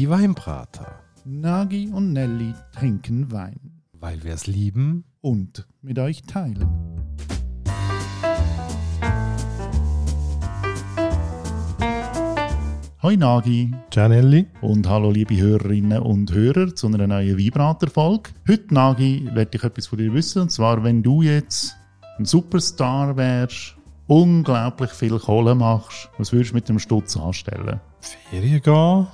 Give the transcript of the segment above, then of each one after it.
Die Weinbrater. Nagi und Nelly trinken Wein Weil wir es lieben. und mit euch teilen. Hoi Nagi Gianelli. und hallo liebe Hörerinnen und Hörer zu einer neuen Vibrator-Folge. Heute Nagi werde ich etwas von dir wissen und zwar wenn du jetzt ein Superstar wärst, unglaublich viel Kohle machst, was würdest du mit dem Stutz anstellen? Ferien gehen.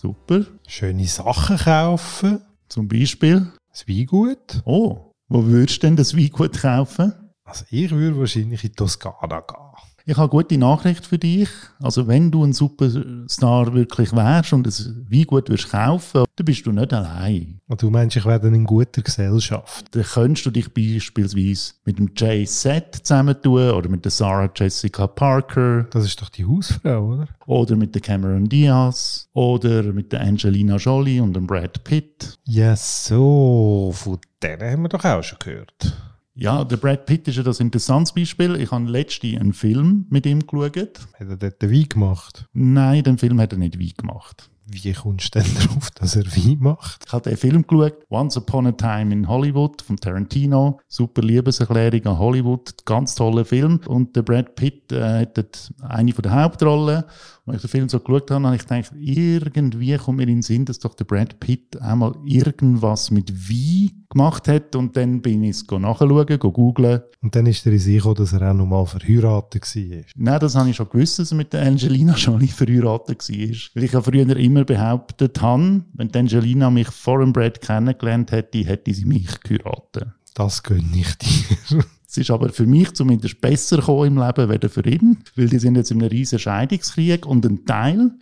Super. Schöne Sachen kaufen. Zum Beispiel, Das Weingut. oh, wo würdest du denn das Weingut kaufen? Also ich würde wahrscheinlich in die Toskana gehen. Ich habe eine gute Nachricht für dich. Also wenn du ein Superstar wirklich wärst und ein Weingut würdest kaufen, dann bist du nicht allein. Und du meinst, ich werde in guter Gesellschaft. Dann könntest du dich beispielsweise mit dem Jay Z zusammentun oder mit der Sarah Jessica Parker Das ist doch die Hausfrau, oder? oder mit der Cameron Diaz oder mit der Angelina Jolie und dem Brad Pitt. Ja, so. Von denen haben wir doch auch schon gehört. Ja, der Brad Pitt ist ja das interessantes Beispiel. Ich habe letztens einen Film mit ihm geschaut. Hat er dort den Wein gemacht? Nein, den Film hat er nicht wie gemacht. Wie kommst du denn darauf, dass er Wein macht? Ich habe den Film geschaut, Once Upon a Time in Hollywood von Tarantino. Super Liebeserklärung an Hollywood, ganz toller Film. Und der Brad Pitt äh, hat dort eine von der Hauptrollen. Und als ich den Film so geschaut habe, habe ich gedacht, irgendwie kommt mir in den Sinn, dass doch der Brad Pitt einmal irgendwas mit Wein gemacht hat. Und dann bin ich es nachschauen, go googlen. Und dann ist er in sich gekommen, dass er auch noch mal verheiratet war. Nein, das habe ich schon gewusst, dass er mit der Angelina Jolie verheiratet war. Weil ich ja früher immer behauptet habe, wenn Angelina mich vor dem Brad kennengelernt hätte, hätte sie mich geheiratet. Das gönne ich dir. Es ist aber für mich zumindest besser gekommen im Leben, weder für ihn, weil die sind jetzt in einem riesen Scheidungskrieg und ein Teil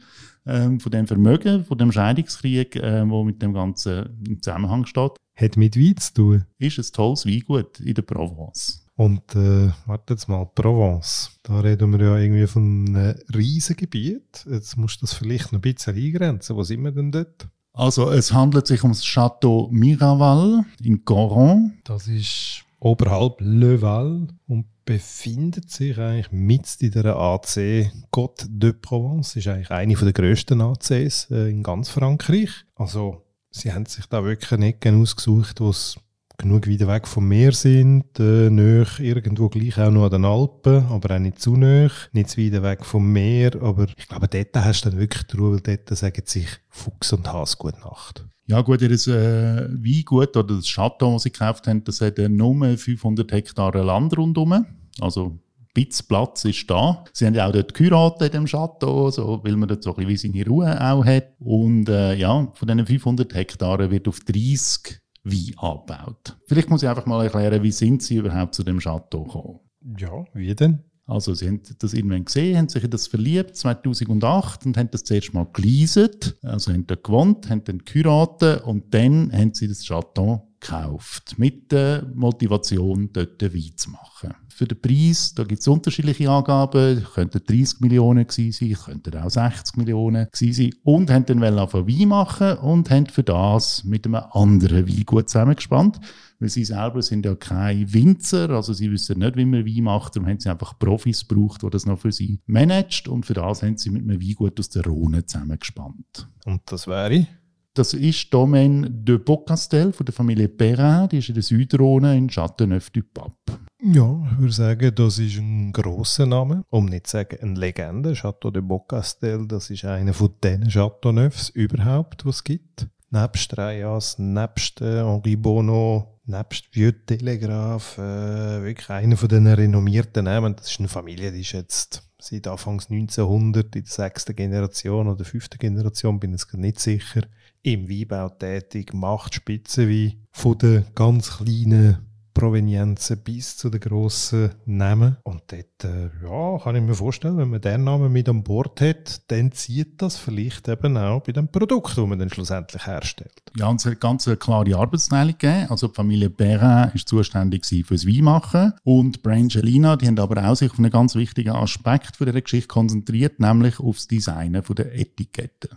ähm, von dem Vermögen, von dem Scheidungskrieg, äh, wo mit dem Ganzen im Zusammenhang steht, Hat mit Wein zu tun. ist ein tolles Weingut in der Provence. Und äh, warte jetzt mal, Provence. Da reden wir ja irgendwie von einem Riesengebiet. Jetzt musst du das vielleicht noch ein bisschen eingrenzen. Wo sind wir denn dort? Also es handelt sich um das Château Miraval in Coron. Das ist oberhalb Le Val und befindet sich eigentlich mit in der AC Côte de Provence. Ist eigentlich eine der grössten ACs äh, in ganz Frankreich. Also sie haben sich da wirklich eine Ecke ausgesucht, wo es genug weit weg vom Meer sind, äh, nahe irgendwo gleich auch noch an den Alpen, aber auch nicht zu nahe, nicht zu weit weg vom Meer, aber ich glaube, dort hast du dann wirklich die Ruhe, weil dort sagen sich Fuchs und Hase gute Nacht. Ja gut, ihr äh, Weingut oder das Château, das sie gekauft haben, das hat äh, nur 500 Hektar Land rundherum. Also ein bisschen Platz ist da. Sie haben ja auch dort geheiratet in dem Château, so, weil man dort so ein bisschen seine Ruhe auch hat. Und äh, ja, von diesen 500 Hektaren wird auf 30 Wein angebaut. Vielleicht muss ich einfach mal erklären, wie sind sie überhaupt zu dem Château gekommen. Ja, wie denn? Also sie haben das irgendwann gesehen, haben sich in das verliebt, 2008, und haben das zuerst mal geleaset, also haben dort gewohnt, haben dann geheiratet und dann haben sie das Chateau gekauft, mit der Motivation, dort Wein zu machen. Für den Preis, da gibt es unterschiedliche Angaben, könnten 30 Millionen gewesen sein, könnten auch 60 Millionen gewesen sein, und haben dann angefangen Wein machen und haben für das mit einem anderen Weingut zusammengespannt, weil sie selber sind ja keine Winzer, also sie wissen nicht, wie man Wein macht, darum haben sie einfach Profis gebraucht, die das noch für sie managt und für das haben sie mit einem Weingut aus der Rhone zusammengespannt. Und das wäre? Das ist Domaine de Beaucastel von der Familie Perrin, die ist in der Südrhone in Châteauneuf-du-Pape. Ja, ich würde sagen, das ist ein grosser Name, um nicht zu sagen eine Legende. Chateau de Beaucastel, das ist einer von den Chateauneufs überhaupt, die es gibt. Nebst Reyes, nebst äh, Henri Bono, nebst Vieux Telegraph, äh, wirklich einer von den renommierten Namen. Das ist eine Familie, die ist jetzt seit Anfangs 1900 in der sechsten Generation oder fünften Generation, bin ich nicht sicher, im Weinbau tätig, macht Spitzenwein von den ganz kleinen Provenienzen bis zu den grossen Namen. Und dort, äh, ja, kann ich mir vorstellen, wenn man den Namen mit an Bord hat, dann zieht das vielleicht eben auch bei dem Produkt, das man dann schlussendlich herstellt. Ja, und es hat ganz eine klare Arbeitsteilung gegeben. Also die Familie Perrin ist zuständig für das Weinmachen und Brangelina, die haben aber auch sich auf einen ganz wichtigen Aspekt dieser Geschichte konzentriert, nämlich auf das Designen der Etiketten.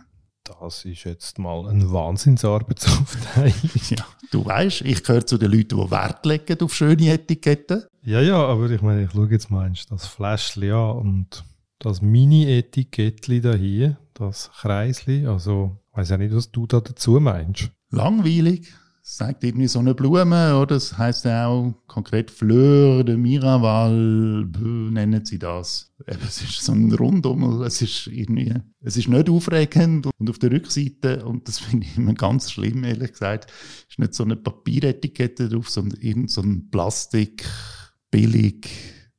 Das ist jetzt mal eine Wahnsinnsarbeitsaufteilung. Ja, du weißt, ich gehöre zu den Leuten, die Wert legen auf schöne Etiketten. ja, ja, aber ich meine, ich schaue jetzt mal das Fläschchen an und das Mini-Etikettli da hier, das Kreisli. Also, ich weiß ja nicht, was du da dazu meinst. Langweilig. Sagt irgendwie so eine Blume, oder? Das heißt ja auch konkret Fleur de Miraval, nennen sie das. Es ist so ein Rundum, es ist irgendwie, es ist nicht aufregend und auf der Rückseite, und das finde ich immer ganz schlimm, ehrlich gesagt, ist nicht so eine Papieretikette drauf, sondern irgend so ein Plastik, billig,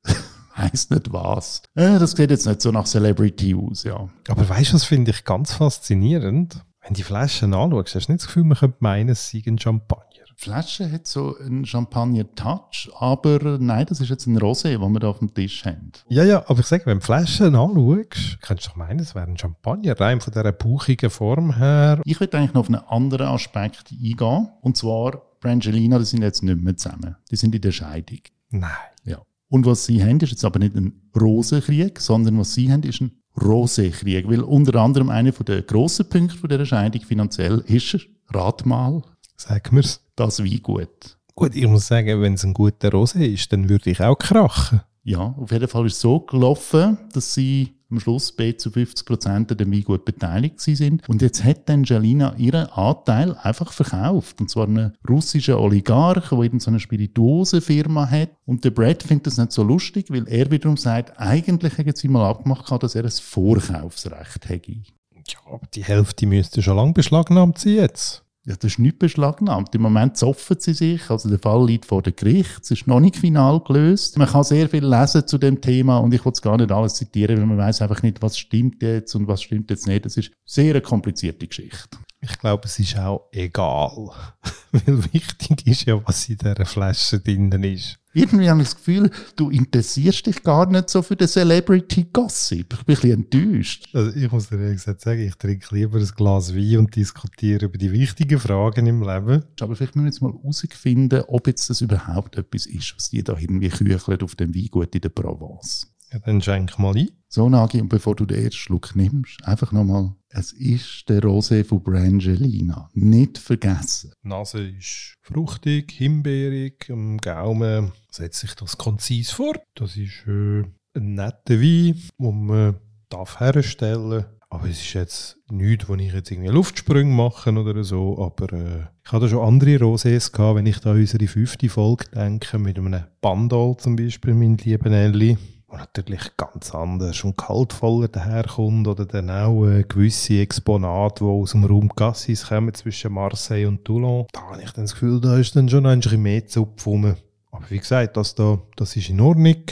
heisst nicht was. Äh, das sieht jetzt nicht so nach Celebrity aus, ja. Aber weißt du, das finde ich ganz faszinierend? Wenn die Flaschen anschaust, hast du nicht das Gefühl, man könnte meinen, es sei ein Champagner. Die Flasche hat so einen Champagner-Touch, aber nein, das ist jetzt ein Rosé, den wir da auf dem Tisch haben. Ja, ja, aber ich sage, wenn du Flaschen anschaust, kannst du doch meinen, es wäre ein Champagner, rein von dieser bauchigen Form her. Ich würde eigentlich noch auf einen anderen Aspekt eingehen, und zwar Brangelina, die sind jetzt nicht mehr zusammen. Die sind in der Scheidung. Nein. Ja. Und was sie haben, ist jetzt aber nicht ein Rosenkrieg, sondern was sie haben, ist ein Rosekrieg. Weil unter anderem einer der grossen Punkte von dieser Scheidung finanziell ist, rat mal, Sag mir's. das Weingut. Gut, ich muss sagen, wenn es ein guter Rosé ist, dann würde ich auch krachen. Ja, auf jeden Fall ist es so gelaufen, dass sie am Schluss bei zu 50 Prozent an dem Weingut beteiligt sind. Und jetzt hat dann Jelina ihren Anteil einfach verkauft. Und zwar einen russischen Oligarch, der eben so eine Spirituosenfirma hat. Und der Brad findet das nicht so lustig, weil er wiederum sagt, eigentlich hätten sie mal abgemacht, dass er ein Vorkaufsrecht hätte. Ja, aber die Hälfte müsste schon lange beschlagnahmt sein jetzt. Ja, das ist nicht beschlagnahmt. Im Moment zoffen sie sich. Also der Fall liegt vor dem Gericht. Es ist noch nicht final gelöst. Man kann sehr viel lesen zu dem Thema und ich will es gar nicht alles zitieren, weil man weiß einfach nicht, was stimmt jetzt und was stimmt jetzt nicht. Das ist sehr eine komplizierte Geschichte. Ich glaube, es ist auch egal. Weil wichtig ist ja, was in dieser Flasche drinnen ist. Irgendwie habe ich das Gefühl, du interessierst dich gar nicht so für den Celebrity Gossip. Ich bin ein bisschen enttäuscht. Also ich muss dir ehrlich gesagt sagen, ich trinke lieber ein Glas Wein und diskutiere über die wichtigen Fragen im Leben. Aber vielleicht müssen wir jetzt mal herausfinden, ob jetzt das überhaupt etwas ist, was die da irgendwie kücheln auf dem Weingut in der Provence. Ja, dann schenk mal ein. So, Nagi, und bevor du den ersten Schluck nimmst, einfach nochmal, es ist der Rosé von Brangelina. Nicht vergessen. Die Nase ist fruchtig, himbeerig, am Gaumen setzt sich das konzis vor. Das ist äh, ein netter Wein, den man darf herstellen aber es ist jetzt nichts, wo ich jetzt irgendwie Luftsprünge mache oder so, aber äh, ich hatte schon andere Rosés gehabt, wenn ich da an unsere fünfte Folge denke, mit einem Bandol zum Beispiel, mein lieber Elli, natürlich ganz anders und kaltvoller daherkommt oder dann auch äh, gewisse Exponate, die aus dem Raum Cassis kommen zwischen Marseille und Toulon. Da habe ich dann das Gefühl, da ist dann schon ein bisschen mehr Zupf rum. Aber wie gesagt, das, da, das ist in Ordnung.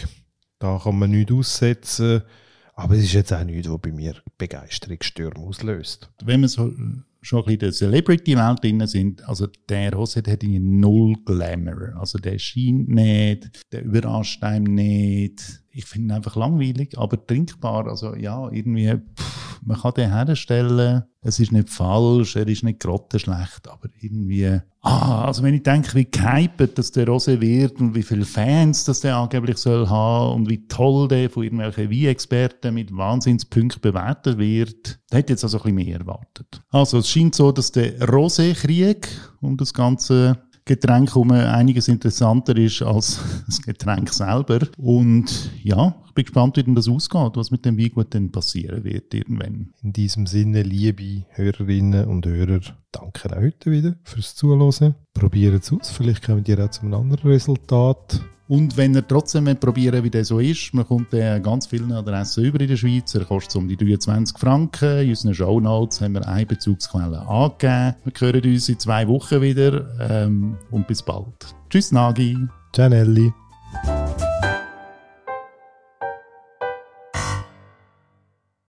Da kann man nichts aussetzen. Aber es ist jetzt auch nichts, was bei mir Begeisterungsstürme auslöst. Wenn wir so schon ein bisschen der Celebrity-Welt drin sind, also der der hat irgendwie null Glamour. Also der scheint nicht, der überrascht einem nicht. Ich finde ihn einfach langweilig, aber trinkbar. Also ja, irgendwie, pff, man kann den herstellen. Es ist nicht falsch, er ist nicht grottenschlecht, aber irgendwie, ah, also wenn ich denke, wie gehypet das der Rosé wird und wie viele Fans das der angeblich soll haben und wie toll der von irgendwelchen Wein-Experten mit Wahnsinnspunkten bewertet wird, da hätte jetzt also ein bisschen mehr erwartet. Also es scheint so, dass der Rosé-Krieg um das ganze Getränk herum einiges interessanter ist als das Getränk selber. Und ja, ich bin gespannt, wie denn das ausgeht, was mit dem Weingut denn passieren wird irgendwann. In diesem Sinne, liebe Hörerinnen und Hörer, danke auch heute wieder fürs Zuhören. Probiert es aus, vielleicht kommt ihr auch zu einem anderen Resultat. Und wenn ihr trotzdem probieren wie der so ist, man kommt an ganz vielen Adressen über in der Schweiz. Er kostet um die 23 Franken. In unseren Shownotes haben wir eine Bezugsquelle angegeben. Wir hören uns in zwei Wochen wieder. Ähm, und bis bald. Tschüss, Nagi. Ciao, Nelly.